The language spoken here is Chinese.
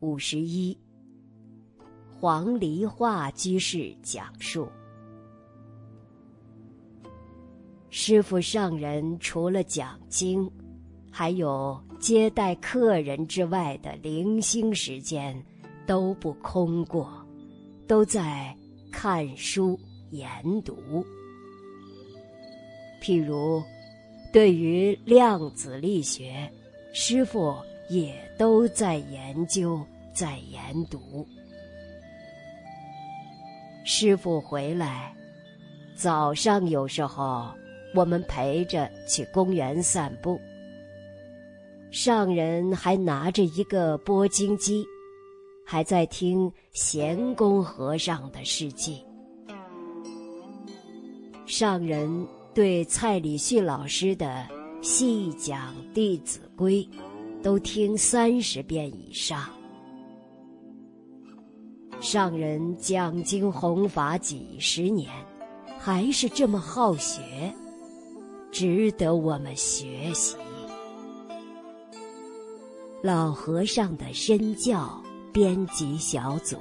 五十一，黄梨化居士讲述：师傅上人除了讲经，还有接待客人之外的零星时间，都不空过，都在看书研读。譬如，对于量子力学，师傅。也都在研究，在研读。师傅回来，早上有时候我们陪着去公园散步。上人还拿着一个播经机，还在听贤公和尚的事迹。上人对蔡礼旭老师的细讲《弟子规》。都听三十遍以上。上人讲经弘法几十年，还是这么好学，值得我们学习。老和尚的身教编辑小组。